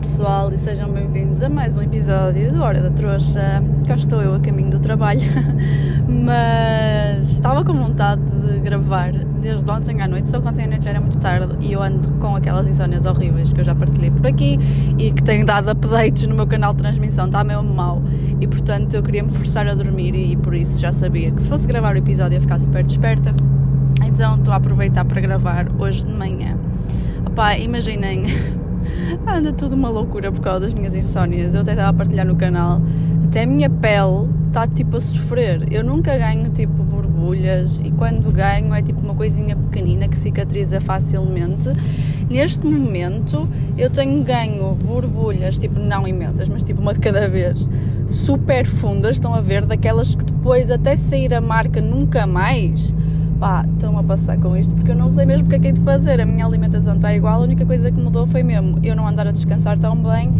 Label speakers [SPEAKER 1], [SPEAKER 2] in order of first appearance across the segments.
[SPEAKER 1] Pessoal e sejam bem-vindos a mais um episódio do Hora da Trouxa. Cá estou eu a caminho do trabalho, mas estava com vontade de gravar desde ontem à noite, só que ontem à noite já era muito tarde e eu ando com aquelas insónias horríveis que eu já partilhei por aqui e que tenho dado updates no meu canal de transmissão, está mesmo mal e portanto eu queria me forçar a dormir e por isso já sabia que se fosse gravar o episódio ia ficar super desperta. Então estou a aproveitar para gravar hoje de manhã. Opá, imaginem anda tudo uma loucura por causa das minhas insónias. Eu até estava a partilhar no canal. Até a minha pele está tipo a sofrer. Eu nunca ganho tipo borbulhas e quando ganho é tipo uma coisinha pequenina que cicatriza facilmente. Neste momento eu tenho ganho borbulhas, tipo não imensas, mas tipo uma de cada vez, super fundas, estão a ver, daquelas que depois até sair a marca nunca mais pá, estão a passar com isto porque eu não sei mesmo o que é que é de fazer. A minha alimentação está igual, a única coisa que mudou foi mesmo eu não andar a descansar tão bem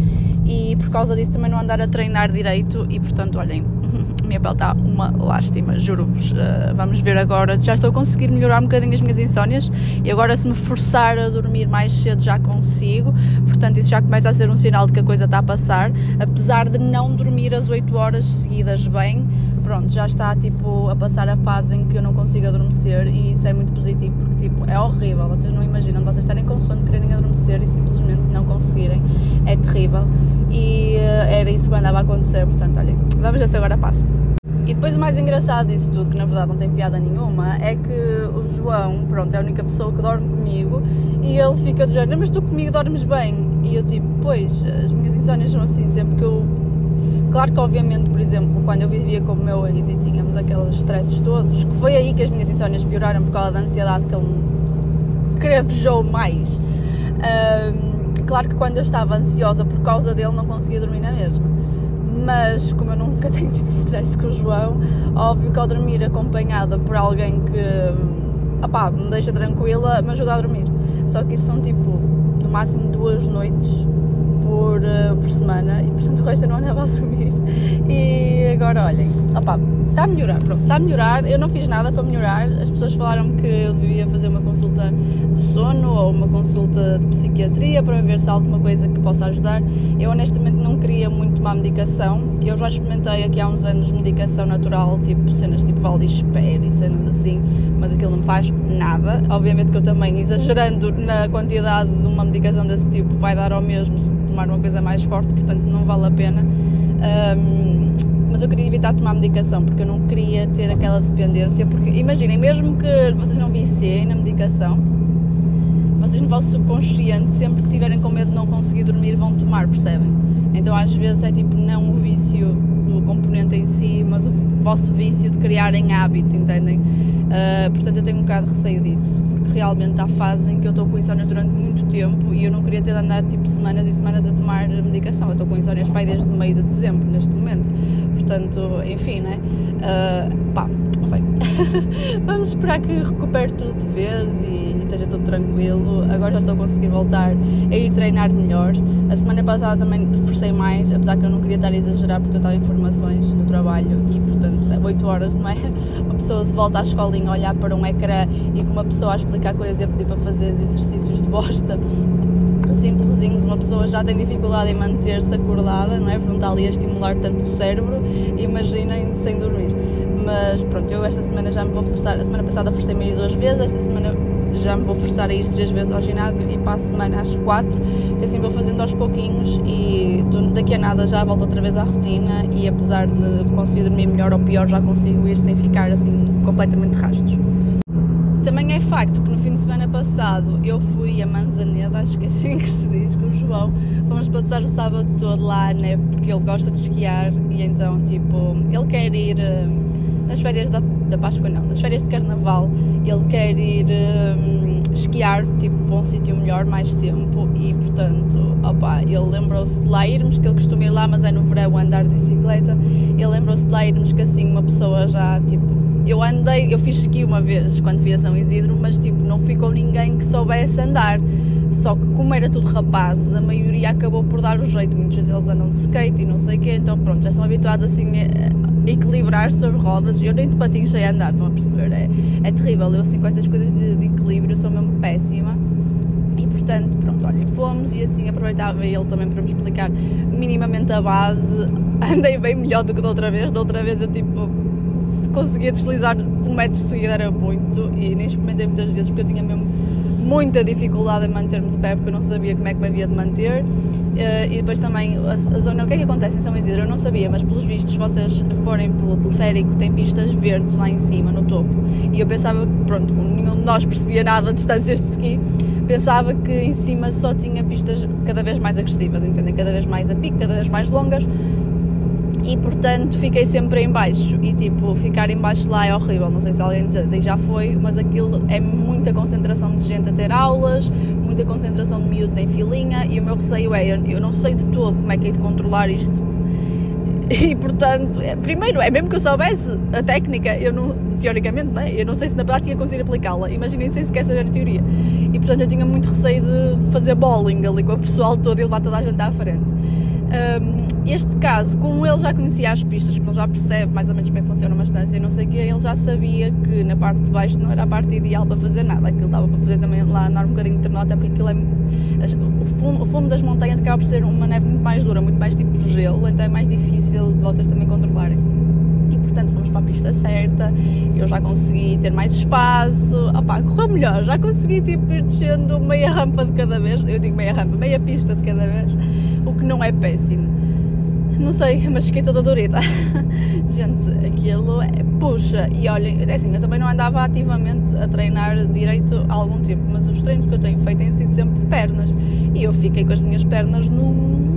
[SPEAKER 1] e por causa disso também não andar a treinar direito e portanto, olhem, minha pele está uma lástima, juro-vos. Uh, vamos ver agora, já estou a conseguir melhorar um bocadinho as minhas insónias e agora se me forçar a dormir mais cedo já consigo, portanto isso já começa a ser um sinal de que a coisa está a passar, apesar de não dormir as 8 horas seguidas bem, pronto, já está tipo a passar a fase em que eu não consigo adormecer e isso é muito positivo porque tipo é horrível, vocês não imaginam vocês estarem com sono, quererem adormecer e simplesmente não conseguirem, é terrível e uh, era isso que andava a acontecer, portanto olhem, vamos ver se agora passa. E depois o mais engraçado disso tudo, que na verdade não tem piada nenhuma, é que o João, pronto, é a única pessoa que dorme comigo e ele fica do género, mas tu comigo dormes bem? E eu tipo, pois, as minhas insónias são assim, sempre que eu Claro que, obviamente, por exemplo, quando eu vivia com o meu ex e tínhamos aqueles stresses todos, que foi aí que as minhas insónias pioraram por causa da ansiedade que ele me cravejou mais. Um, claro que quando eu estava ansiosa por causa dele, não conseguia dormir na mesma. Mas, como eu nunca tenho stress com o João, óbvio que ao dormir acompanhada por alguém que opá, me deixa tranquila, me ajuda a dormir. Só que isso são tipo, no máximo duas noites por, uh, por semana e portanto o resto eu não andava a dormir. E agora olhem, opa, está a melhorar, pronto, está a melhorar. Eu não fiz nada para melhorar. As pessoas falaram que eu devia fazer uma consulta de sono ou uma consulta de psiquiatria para ver se há alguma coisa que possa ajudar. Eu honestamente não queria muito tomar medicação. Eu já experimentei aqui há uns anos medicação natural, tipo cenas tipo Valdisper e cenas assim, mas aquilo não me faz nada. Obviamente que eu também, exagerando na quantidade de uma medicação desse tipo, vai dar ao mesmo se tomar uma coisa mais forte, portanto não vale a pena. Um, mas eu queria evitar tomar medicação porque eu não queria ter aquela dependência. Porque imaginem, mesmo que vocês não viciem na medicação, vocês no vosso subconsciente, sempre que tiverem com medo de não conseguir dormir, vão tomar, percebem? Então às vezes é tipo não o vício componente em si, mas o vosso vício de criarem hábito, entendem? Uh, portanto eu tenho um bocado de receio disso, porque realmente há fases em que eu estou com insónias durante muito tempo e eu não queria ter de andar tipo semanas e semanas a tomar medicação. Eu estou com insónias pai desde meio de dezembro neste momento. Portanto, enfim, né? Uh, pá, não sei. Vamos esperar que recupere tudo de vez e esteja tudo tranquilo. Agora já estou a conseguir voltar a ir treinar melhor. A semana passada também forcei mais, apesar que eu não queria estar a exagerar porque eu estava em formações no trabalho e, portanto, 8 horas, não é? Uma pessoa de volta à escolinha, olhar para um ecrã e com uma pessoa a explicar coisas e a pedir para fazer exercícios de bosta simplesinhos, uma pessoa já tem dificuldade em manter-se acordada, não é? Porque não está ali a estimular tanto o cérebro, imaginem sem dormir. Mas pronto, eu esta semana já me vou forçar, a semana passada forcei-me a duas vezes, esta semana já me vou forçar a ir três vezes ao ginásio e para a semana às quatro, que assim vou fazendo aos pouquinhos e daqui a nada já volto outra vez à rotina e apesar de conseguir dormir melhor ou pior, já consigo ir sem ficar assim completamente rastos. Também é facto que no fim de semana passado eu fui a Manzaneda, acho que é assim que se diz, com o João. Fomos passar o sábado todo lá à neve porque ele gosta de esquiar e então, tipo, ele quer ir uh, nas férias da, da Páscoa, não, nas férias de Carnaval, ele quer ir uh, esquiar, tipo, para um sítio melhor, mais tempo e, portanto, opa, ele lembrou-se de lá irmos, que ele costuma ir lá, mas é no verão andar de bicicleta. Ele lembrou-se de lá irmos que assim uma pessoa já, tipo, eu andei, eu fiz esqui uma vez quando fui a São Isidro, mas tipo, não ficou ninguém que soubesse andar. Só que como era tudo rapazes, a maioria acabou por dar o jeito. Muitos deles andam de skate e não sei o quê, então pronto, já estão habituados assim equilibrar sobre rodas. Eu nem de patins sei andar, estão a perceber? É, é terrível. Eu assim com estas coisas de, de equilíbrio sou mesmo péssima portanto, pronto, olha, fomos e assim aproveitava ele também para me explicar minimamente a base. Andei bem melhor do que da outra vez. Da outra vez eu tipo, se conseguia deslizar um metro seguido era muito e nem experimentei muitas vezes porque eu tinha mesmo muita dificuldade em manter-me de pé porque eu não sabia como é que me havia de manter. Uh, e depois também a, a, zona, o que é que acontece em São Isidro? Eu não sabia, mas pelos vistos, se vocês forem pelo teleférico, tem pistas verdes lá em cima, no topo. E eu pensava pronto, como nenhum de nós percebia nada de distâncias de ski, pensava que em cima só tinha pistas cada vez mais agressivas, entendem? Cada vez mais a pico, cada vez mais longas e portanto fiquei sempre em baixo. E tipo, ficar em baixo lá é horrível, não sei se alguém já foi, mas aquilo é muita concentração de gente a ter aulas, muita concentração de miúdos em filinha. E o meu receio é, eu, não sei de todo como é que é de controlar isto. E portanto, é, primeiro, é mesmo que eu soubesse a técnica, eu não, teoricamente, né? eu não sei se na prática ia conseguir aplicá-la, imaginem sem sequer saber a teoria. E portanto eu tinha muito receio de fazer bowling ali com o pessoal todo e levar toda a gente à frente um, este caso, como ele já conhecia as pistas, como ele já percebe mais ou menos como é que funciona uma estância e não sei o que, ele já sabia que na parte de baixo não era a parte ideal para fazer nada. Aquilo dava para fazer também lá andar um bocadinho de terno, até porque aquilo é. O fundo, o fundo das montanhas acaba por ser uma neve muito mais dura, muito mais tipo gelo, então é mais difícil de vocês também controlarem. Para a pista certa, eu já consegui ter mais espaço, opá, correu melhor, já consegui tipo, ir descendo meia rampa de cada vez, eu digo meia rampa, meia pista de cada vez o que não é péssimo. Não sei, mas fiquei toda dorida. Gente, aquilo é, puxa. E olhem, é assim, eu também não andava ativamente a treinar direito há algum tempo, mas os treinos que eu tenho feito têm sido sempre de pernas. E eu fiquei com as minhas pernas num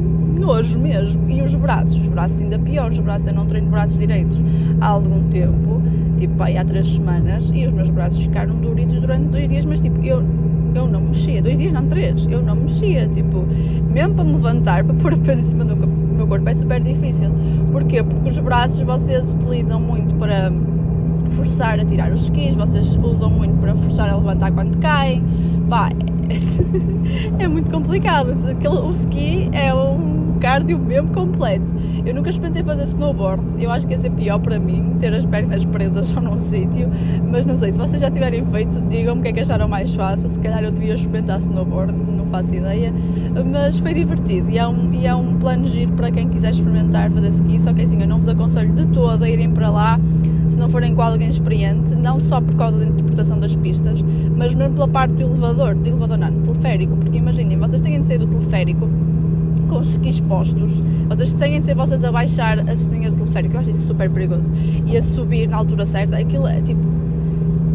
[SPEAKER 1] nojo mesmo. E os braços, os braços ainda piores. Os braços, eu não treino braços direitos há algum tempo, tipo aí há três semanas, e os meus braços ficaram duridos durante dois dias, mas tipo, eu eu não mexia. Dois dias, não, três. Eu não mexia. Tipo, mesmo para me levantar, para pôr a peso em cima do meu corpo é super difícil. Porquê? Porque os braços vocês utilizam muito para forçar a tirar os skis, vocês usam muito para forçar a levantar quando caem. Pá, é, é muito complicado. O ski é um cardio mesmo completo. Eu nunca experimentei fazer snowboard, eu acho que ia ser pior para mim ter as pernas presas só num sítio, mas não sei, se vocês já tiverem feito, digam-me o que é que acharam mais fácil. Se calhar eu devia experimentar snowboard, não faço ideia, mas foi divertido e é um, e é um plano giro para quem quiser experimentar fazer ski. Só que assim, eu não vos aconselho de todo a irem para lá se não forem com alguém experiente, não só por causa da interpretação das pistas, mas mesmo pela parte do elevador, do elevador não, teleférico, porque imaginem, vocês têm de sair do teleférico com os skis postos, vocês têm de ser vocês a baixar a ceninha do teleférico, eu acho isso super perigoso, e a subir na altura certa, aquilo é tipo.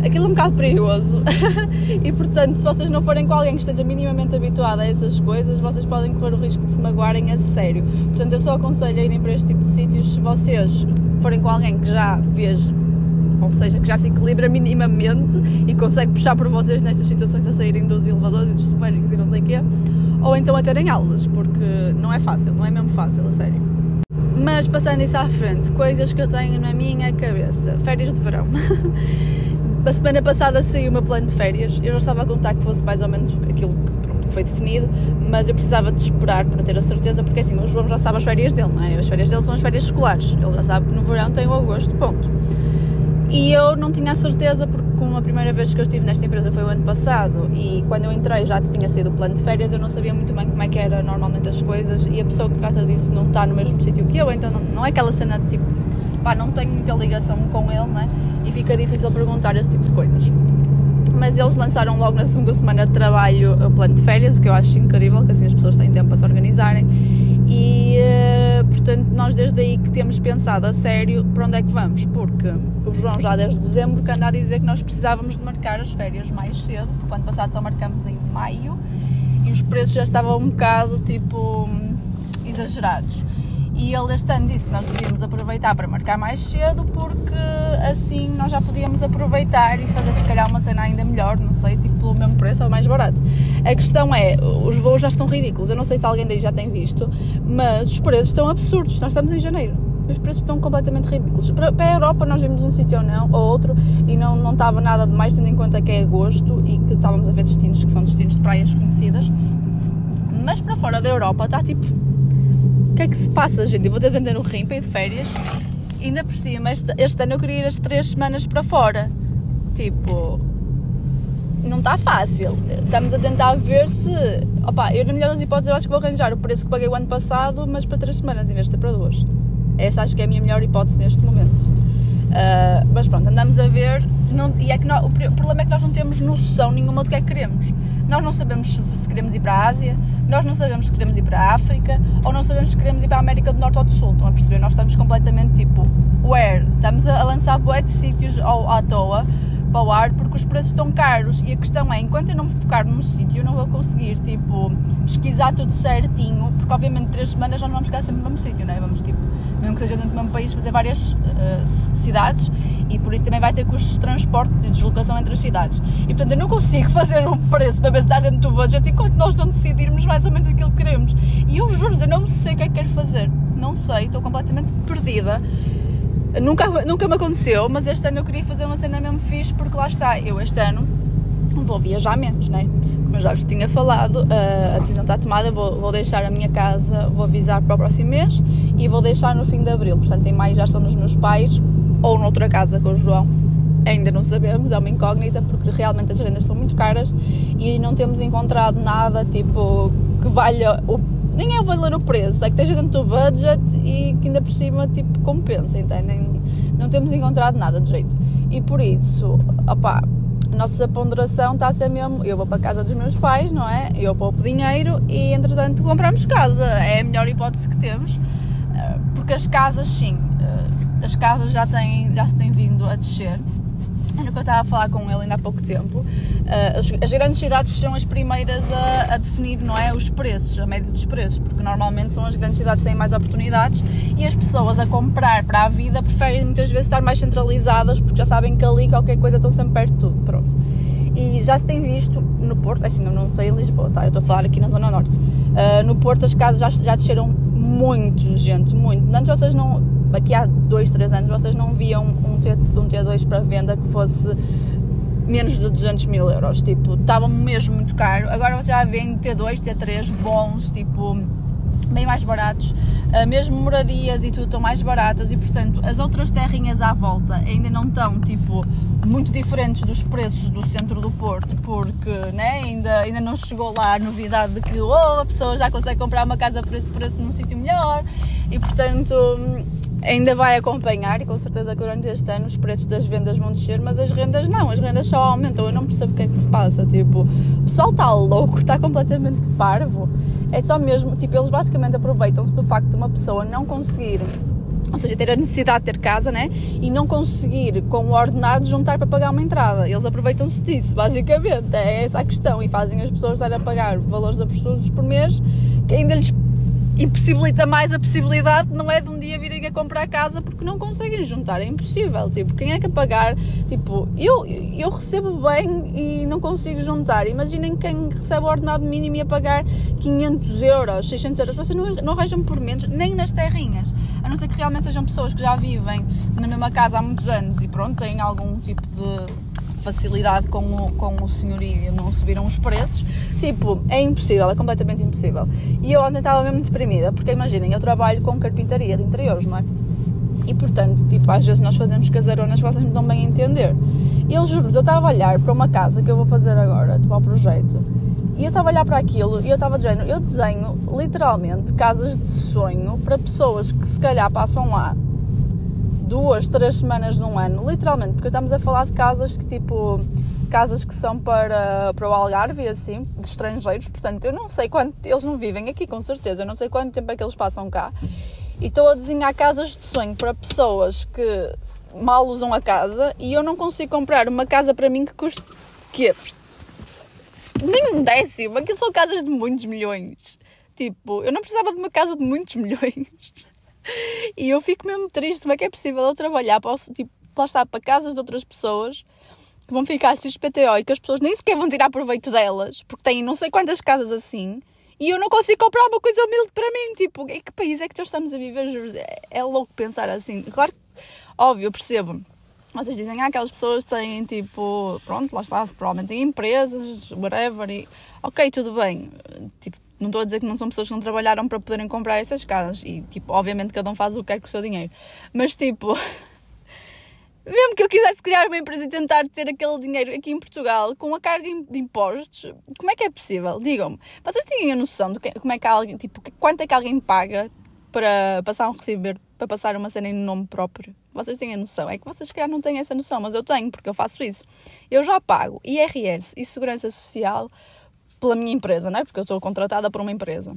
[SPEAKER 1] Aquilo é um bocado perigoso e portanto, se vocês não forem com alguém que esteja minimamente habituado a essas coisas, vocês podem correr o risco de se magoarem a sério. Portanto, eu só aconselho a irem para este tipo de sítios se vocês forem com alguém que já fez ou seja, que já se equilibra minimamente e consegue puxar por vocês nestas situações a saírem dos elevadores e dos teleféricos e não sei o quê, ou então a terem aulas, porque não é fácil, não é mesmo fácil, a sério. Mas passando isso à frente, coisas que eu tenho na minha cabeça. Férias de verão. a semana passada saiu meu plano de férias. Eu já estava a contar que fosse mais ou menos aquilo que foi definido, mas eu precisava de esperar para ter a certeza, porque assim, o João já sabe as férias dele, não é? As férias dele são as férias escolares. Ele já sabe que no verão tem o agosto, ponto. E eu não tinha a certeza, porque como a primeira vez que eu estive nesta empresa foi o ano passado e quando eu entrei já tinha sido o plano de férias, eu não sabia muito bem como é que era normalmente as coisas e a pessoa que trata disso não está no mesmo sítio que eu, então não, não é aquela cena de tipo, pá, não tenho muita ligação com ele, né? E fica difícil perguntar esse tipo de coisas. Mas eles lançaram logo na segunda semana de trabalho o plano de férias, o que eu acho incrível, que assim as pessoas têm tempo para se organizarem e uh, portanto, nós desde aí que temos pensado a sério para onde é que vamos, porque o João já desde dezembro que anda a dizer que nós precisávamos de marcar as férias mais cedo, porque ano passado só marcamos em maio e os preços já estavam um bocado tipo exagerados. E ele este ano disse que nós devíamos aproveitar para marcar mais cedo porque assim nós já podíamos aproveitar e fazer se calhar uma cena ainda melhor, não sei, tipo pelo mesmo preço ou mais barato. A questão é, os voos já estão ridículos, eu não sei se alguém daí já tem visto, mas os preços estão absurdos, nós estamos em janeiro. Os preços estão completamente ridículos. Para, para a Europa nós vimos um sítio ou não, ou outro, e não, não estava nada de mais, tendo em conta que é agosto e que estávamos a ver destinos que são destinos de praias conhecidas. Mas para fora da Europa está tipo o que é que se passa, gente? Eu vou ter de vender no rim para ir de férias. Ainda por cima, este, este ano eu queria ir as três semanas para fora. Tipo, não está fácil. Estamos a tentar ver se. Opa, eu, na melhor das hipóteses, eu acho que vou arranjar o preço que paguei o ano passado, mas para 3 semanas em vez de para 2. Essa acho que é a minha melhor hipótese neste momento. Uh, mas pronto, andamos a ver. Não, e é que nós, o problema é que nós não temos noção nenhuma do que é que queremos. Nós não sabemos se, queremos ir para a Ásia, nós não sabemos se queremos ir para a África, ou não sabemos se queremos ir para a América do Norte ou do Sul. Estão a perceber? Nós estamos completamente tipo, where? Estamos a, lançar bué de sítios ao, à toa para o ar porque os preços estão caros e a questão é, enquanto eu não me focar num sítio, eu não vou conseguir, tipo, pesquisar tudo certinho, porque obviamente três semanas nós não vamos ficar sempre no mesmo sítio, não é? Vamos, tipo, mesmo que seja dentro do mesmo país, fazer várias uh, cidades e por isso também vai ter custos de transporte, de deslocação entre as cidades. E portanto eu não consigo fazer um preço para está dentro do budget enquanto nós não decidirmos mais ou menos aquilo que queremos. E eu juro, eu não sei o que é que quero fazer. Não sei, estou completamente perdida. Nunca, nunca me aconteceu, mas este ano eu queria fazer uma cena mesmo fixe porque lá está, eu este ano vou viajar menos, né? Como eu já vos tinha falado, a decisão está tomada, vou, vou deixar a minha casa, vou avisar para o próximo mês e vou deixar no fim de abril. Portanto, em maio já estou nos meus pais ou noutra casa com o João. Ainda não sabemos, é uma incógnita porque realmente as rendas são muito caras e não temos encontrado nada tipo que valha o nem é valer o preço, é que esteja dentro do budget e que ainda por cima tipo compensa, entendem? Não temos encontrado nada de jeito. E por isso, opá, a nossa ponderação está a ser mesmo, eu vou para a casa dos meus pais, não é? Eu poupo dinheiro e entretanto compramos casa. É a melhor hipótese que temos. Eh, porque as casas sim, eh, as casas já, têm, já se têm vindo a descer era o que eu estava a falar com ele ainda há pouco tempo. Uh, as, grandes cidades são as primeiras a, a, definir, não é, os preços, a média dos preços, porque normalmente são as grandes cidades que têm mais oportunidades e as pessoas a comprar para a vida preferem muitas vezes estar mais centralizadas porque já sabem que ali qualquer coisa estão sempre perto de tudo, pronto. E já se tem visto no Porto, é assim, eu não sei em Lisboa, tá? Eu estou a falar aqui na Zona Norte. Uh, no Porto as casas já, já desceram muito, gente, muito. Antes vocês não aqui há dois, três anos vocês não viam um, T, um T2 para venda que fosse menos de 200 mil euros, tipo, estavam mesmo muito caro. Agora vocês já veem T2, T3 bons, tipo, bem mais baratos, uh, mesmo moradias e tudo estão mais baratas e portanto as outras terrinhas à volta ainda não estão, tipo, muito diferentes dos preços do centro do Porto, porque né, ainda, ainda não chegou lá a novidade de que oh, a pessoa já consegue comprar uma casa por esse preço num sítio melhor e portanto ainda vai acompanhar e com certeza que durante este ano os preços das vendas vão descer, mas as rendas não, as rendas só aumentam. Eu não percebo o que é que se passa. Tipo, o pessoal está louco, está completamente parvo. É só mesmo, tipo, eles basicamente aproveitam-se do facto de uma pessoa não conseguir ou seja, ter a necessidade de ter casa, né? E não conseguir, com o ordenado, juntar para pagar uma entrada. Eles aproveitam-se disso, basicamente. É essa a questão. E fazem as pessoas estar a pagar valores absurdos por mês que ainda lhes impossibilita mais a possibilidade, não é de um dia virem a comprar casa porque não conseguem juntar, é impossível. Tipo, quem é que a pagar? Tipo, eu, eu recebo bem e não consigo juntar. Imaginem quem recebe o ordenado mínimo e a pagar 500 euros, 600 euros. Vocês não, não arranjam por menos, nem nas terrinhas. A não ser que realmente sejam pessoas que já vivem na mesma casa há muitos anos e pronto, têm algum tipo de facilidade com o, com o senhorio não subiram os preços, tipo, é impossível, é completamente impossível. E eu ontem estava mesmo deprimida, porque imaginem, eu trabalho com carpintaria de interiores, não é? E portanto, tipo, às vezes nós fazemos casaronas que vocês não estão bem a entender. E eu juro, eu estava a olhar para uma casa que eu vou fazer agora, tipo, ao projeto, e eu estava a olhar para aquilo e eu estava de género, eu desenho literalmente casas de sonho para pessoas que se calhar passam lá duas, três semanas num ano, literalmente, porque estamos a falar de casas que tipo casas que são para, para o Algarve assim, de estrangeiros, portanto eu não sei quanto, eles não vivem aqui com certeza, eu não sei quanto tempo é que eles passam cá. E estou a desenhar casas de sonho para pessoas que mal usam a casa e eu não consigo comprar uma casa para mim que custe quê? Nem um décimo, aquilo são casas de muitos milhões. Tipo, eu não precisava de uma casa de muitos milhões. E eu fico mesmo triste, como é que é possível eu trabalhar para, tipo, lá para casas de outras pessoas que vão ficar XPTO e que as pessoas nem sequer vão tirar proveito delas, porque têm não sei quantas casas assim, e eu não consigo comprar uma coisa humilde para mim. Tipo, em que país é que nós estamos a viver? É, louco pensar assim. Claro óbvio, eu percebo. Vocês dizem, ah, aquelas pessoas têm tipo, pronto, lá está, provavelmente têm empresas, whatever, e ok, tudo bem. Tipo, não estou a dizer que não são pessoas que não trabalharam para poderem comprar essas casas. E, tipo, obviamente cada um faz o que quer com o seu dinheiro. Mas, tipo, mesmo que eu quisesse criar uma empresa e tentar ter aquele dinheiro aqui em Portugal com a carga de impostos, como é que é possível? Digam-me, vocês têm a noção de como é que alguém, tipo, quanto é que alguém paga para passar um recibo para passar uma cena em nome próprio? Vocês têm a noção? É que vocês, se calhar, não têm essa noção, mas eu tenho, porque eu faço isso. Eu já pago IRS e Segurança Social pela minha empresa, não é? Porque eu estou contratada por uma empresa.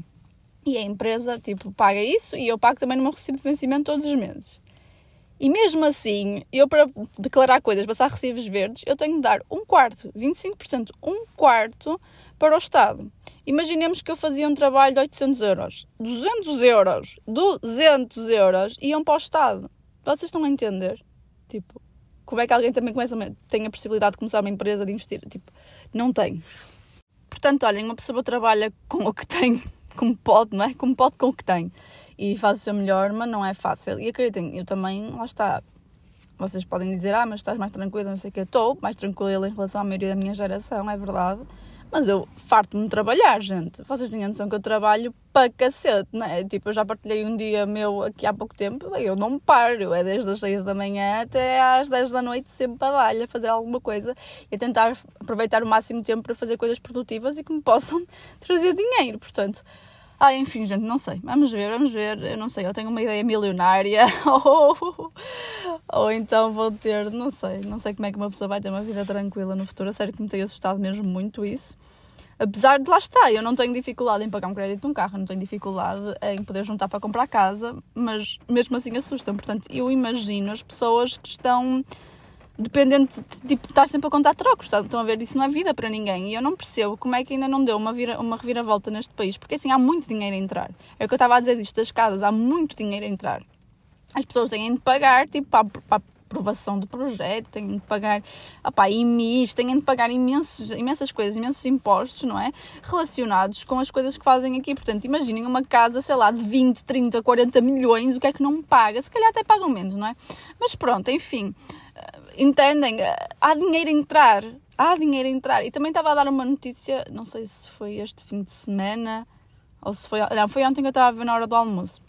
[SPEAKER 1] E a empresa, tipo, paga isso e eu pago também no meu recibo de vencimento todos os meses. E mesmo assim, eu para declarar coisas, passar recibos verdes, eu tenho de dar um quarto, 25%, um quarto para o Estado. Imaginemos que eu fazia um trabalho de 800 euros. 200 euros, 200 euros iam para o Estado. Vocês estão a entender? Tipo, como é que alguém também começa tem a possibilidade de começar uma empresa, de investir? Tipo, não tem. Portanto, olhem, uma pessoa trabalha com o que tem, como pode, não é? Como pode com o que tem e faz o seu melhor, mas não é fácil. E acreditem, eu também, lá está. Vocês podem dizer, ah, mas estás mais tranquila, não sei o que. Estou mais tranquila em relação à maioria da minha geração, é verdade. Mas eu farto-me de trabalhar, gente. Vocês têm a noção que eu trabalho para cacete, não é? Tipo, eu já partilhei um dia meu aqui há pouco tempo, eu não paro. É desde as 6 da manhã até às 10 da noite, sempre para dar a fazer alguma coisa e a tentar aproveitar o máximo tempo para fazer coisas produtivas e que me possam trazer dinheiro. Portanto, ah, enfim, gente, não sei. Vamos ver, vamos ver. Eu não sei, eu tenho uma ideia milionária. ou, ou então vou ter, não sei. Não sei como é que uma pessoa vai ter uma vida tranquila no futuro. A sério que me tem assustado mesmo muito isso. Apesar de lá estar, eu não tenho dificuldade em pagar um crédito de um carro, não tenho dificuldade em poder juntar para comprar casa, mas mesmo assim assustam. Portanto, eu imagino as pessoas que estão dependente de tipo, estar sempre a contar trocos. Estão a ver? Isso não é vida para ninguém. E eu não percebo como é que ainda não deu uma, vira, uma reviravolta neste país. Porque assim, há muito dinheiro a entrar. É o que eu estava a dizer disto das casas, há muito dinheiro a entrar. As pessoas têm de pagar, tipo, para, para aprovação do projeto, têm de pagar opá, IMIs, têm de pagar imensos, imensas coisas, imensos impostos, não é? Relacionados com as coisas que fazem aqui. Portanto, imaginem uma casa, sei lá, de 20, 30, 40 milhões, o que é que não paga? Se calhar até pagam menos, não é? Mas pronto, enfim entendem? Há dinheiro a entrar. Há dinheiro a entrar. E também estava a dar uma notícia, não sei se foi este fim de semana ou se foi. Não, foi ontem que eu estava a ver na hora do almoço.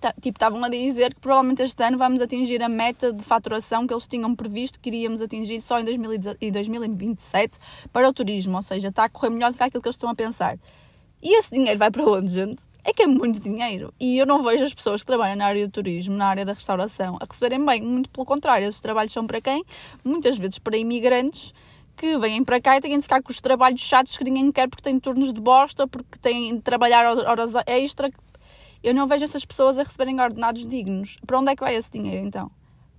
[SPEAKER 1] Tá, tipo, estavam a dizer que provavelmente este ano vamos atingir a meta de faturação que eles tinham previsto que iríamos atingir só em 2027 para o turismo. Ou seja, está a correr melhor do que aquilo que eles estão a pensar. E esse dinheiro vai para onde, gente? É que é muito dinheiro. E eu não vejo as pessoas que trabalham na área do turismo, na área da restauração, a receberem bem. Muito pelo contrário, esses trabalhos são para quem? Muitas vezes para imigrantes que vêm para cá e têm de ficar com os trabalhos chatos que ninguém quer porque têm turnos de bosta, porque têm de trabalhar horas extra. Eu não vejo essas pessoas a receberem ordenados dignos. Para onde é que vai esse dinheiro então?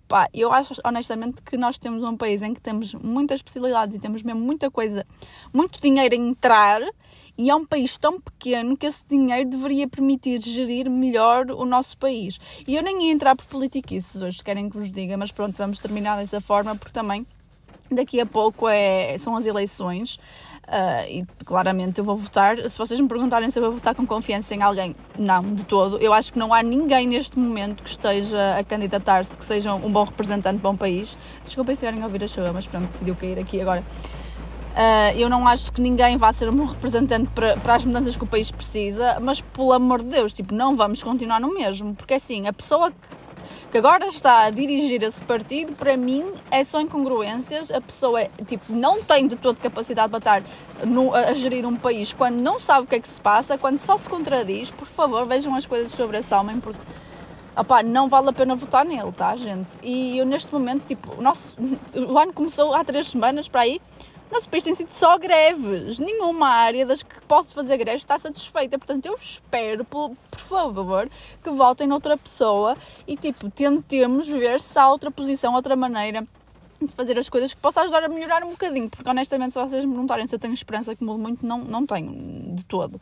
[SPEAKER 1] Pá, eu acho honestamente que nós temos um país em que temos muitas possibilidades e temos mesmo muita coisa, muito dinheiro a entrar e é um país tão pequeno que esse dinheiro deveria permitir gerir melhor o nosso país. E eu nem ia entrar por politiquices hoje, querem que vos diga, mas pronto, vamos terminar dessa forma, porque também daqui a pouco é, são as eleições. Uh, e claramente eu vou votar. Se vocês me perguntarem se eu vou votar com confiança em alguém, não, de todo. Eu acho que não há ninguém neste momento que esteja a candidatar-se que seja um bom representante para um país. Desculpem se estiverem a ouvir a chuva, mas pronto, decidiu cair aqui agora. Uh, eu não acho que ninguém vá ser um representante para, para as mudanças que o país precisa, mas pelo amor de Deus, tipo, não vamos continuar no mesmo, porque assim, a pessoa que agora está a dirigir esse partido, para mim, é só incongruências. A pessoa, é, tipo, não tem de toda capacidade para estar no, a, gerir um país quando não sabe o que é que se passa, quando só se contradiz. Por favor, vejam as coisas sobre esse homem, porque não vale a pena votar nele, tá, gente? E eu, neste momento, tipo, o, nosso, o ano começou há três semanas para aí nosso país tem sido só greves. Nenhuma área das que posso fazer greves está satisfeita. Portanto, eu espero, por, por favor, que votem noutra pessoa e, tipo, tentemos ver se há outra posição, outra maneira de fazer as coisas que possa ajudar a melhorar um bocadinho. Porque, honestamente, se vocês me perguntarem se eu tenho esperança que mude muito, não, não tenho, de todo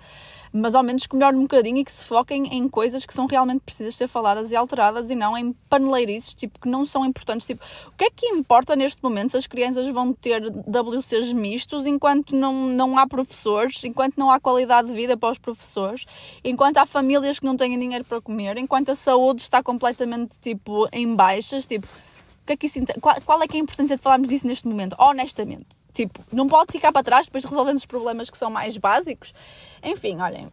[SPEAKER 1] mas ao menos que melhore um bocadinho e que se foquem em coisas que são realmente precisas ser faladas e alteradas e não em paneleirices tipo, que não são importantes. Tipo, o que é que importa neste momento se as crianças vão ter WCs mistos enquanto não, não há professores, enquanto não há qualidade de vida para os professores, enquanto há famílias que não têm dinheiro para comer, enquanto a saúde está completamente tipo em baixas, tipo, que é que isso, qual, qual é que é a importância de falarmos disso neste momento? Honestamente. Tipo, não pode ficar para trás depois resolvendo os problemas que são mais básicos. Enfim, olhem,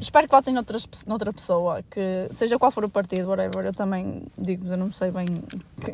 [SPEAKER 1] espero que votem noutras, noutra pessoa, que seja qual for o partido, whatever. Eu também digo-vos, eu não sei bem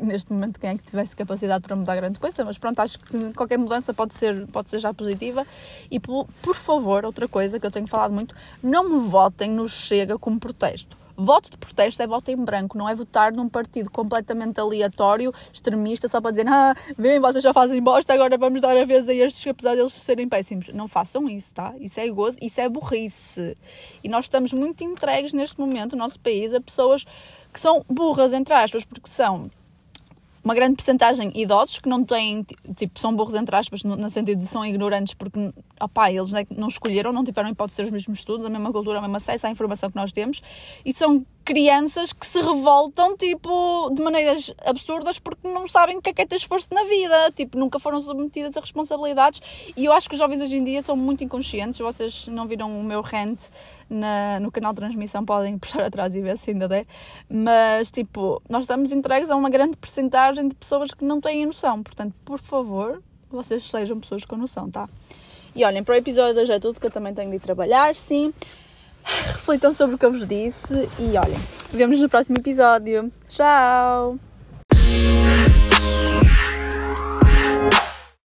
[SPEAKER 1] neste momento quem é que tivesse capacidade para mudar grande coisa, mas pronto, acho que qualquer mudança pode ser, pode ser já positiva. E por, por favor, outra coisa que eu tenho falado muito, não me votem no Chega como protesto Voto de protesto é voto em branco, não é votar num partido completamente aleatório, extremista, só para dizer, ah, vem, vocês já fazem bosta, agora vamos dar a vez a estes, apesar deles serem péssimos. Não façam isso, tá? Isso é gozo, isso é burrice. E nós estamos muito entregues neste momento, no nosso país, a pessoas que são burras, entre aspas, porque são uma grande porcentagem idosos que não têm, tipo, são burros entre aspas, no, sentido de são ignorantes porque, opá, eles não escolheram, não tiveram hipótese de ter os mesmos estudos, a mesma cultura, o mesmo acesso à informação que nós temos, e são crianças que se revoltam, tipo, de maneiras absurdas porque não sabem o que é que é ter esforço na vida, tipo, nunca foram submetidas a responsabilidades, e eu acho que os jovens hoje em dia são muito inconscientes, vocês não viram o meu rant na, no canal de transmissão, podem puxar atrás e ver se ainda der, mas, tipo, nós estamos entregues a uma grande percentagem de pessoas que não têm noção, portanto, por favor, vocês sejam pessoas com noção, tá? E olhem, para o episódio de hoje é tudo, que eu também tenho de trabalhar, sim reflitam sobre o que eu vos disse e olhem, vemos nos no próximo episódio. Tchau!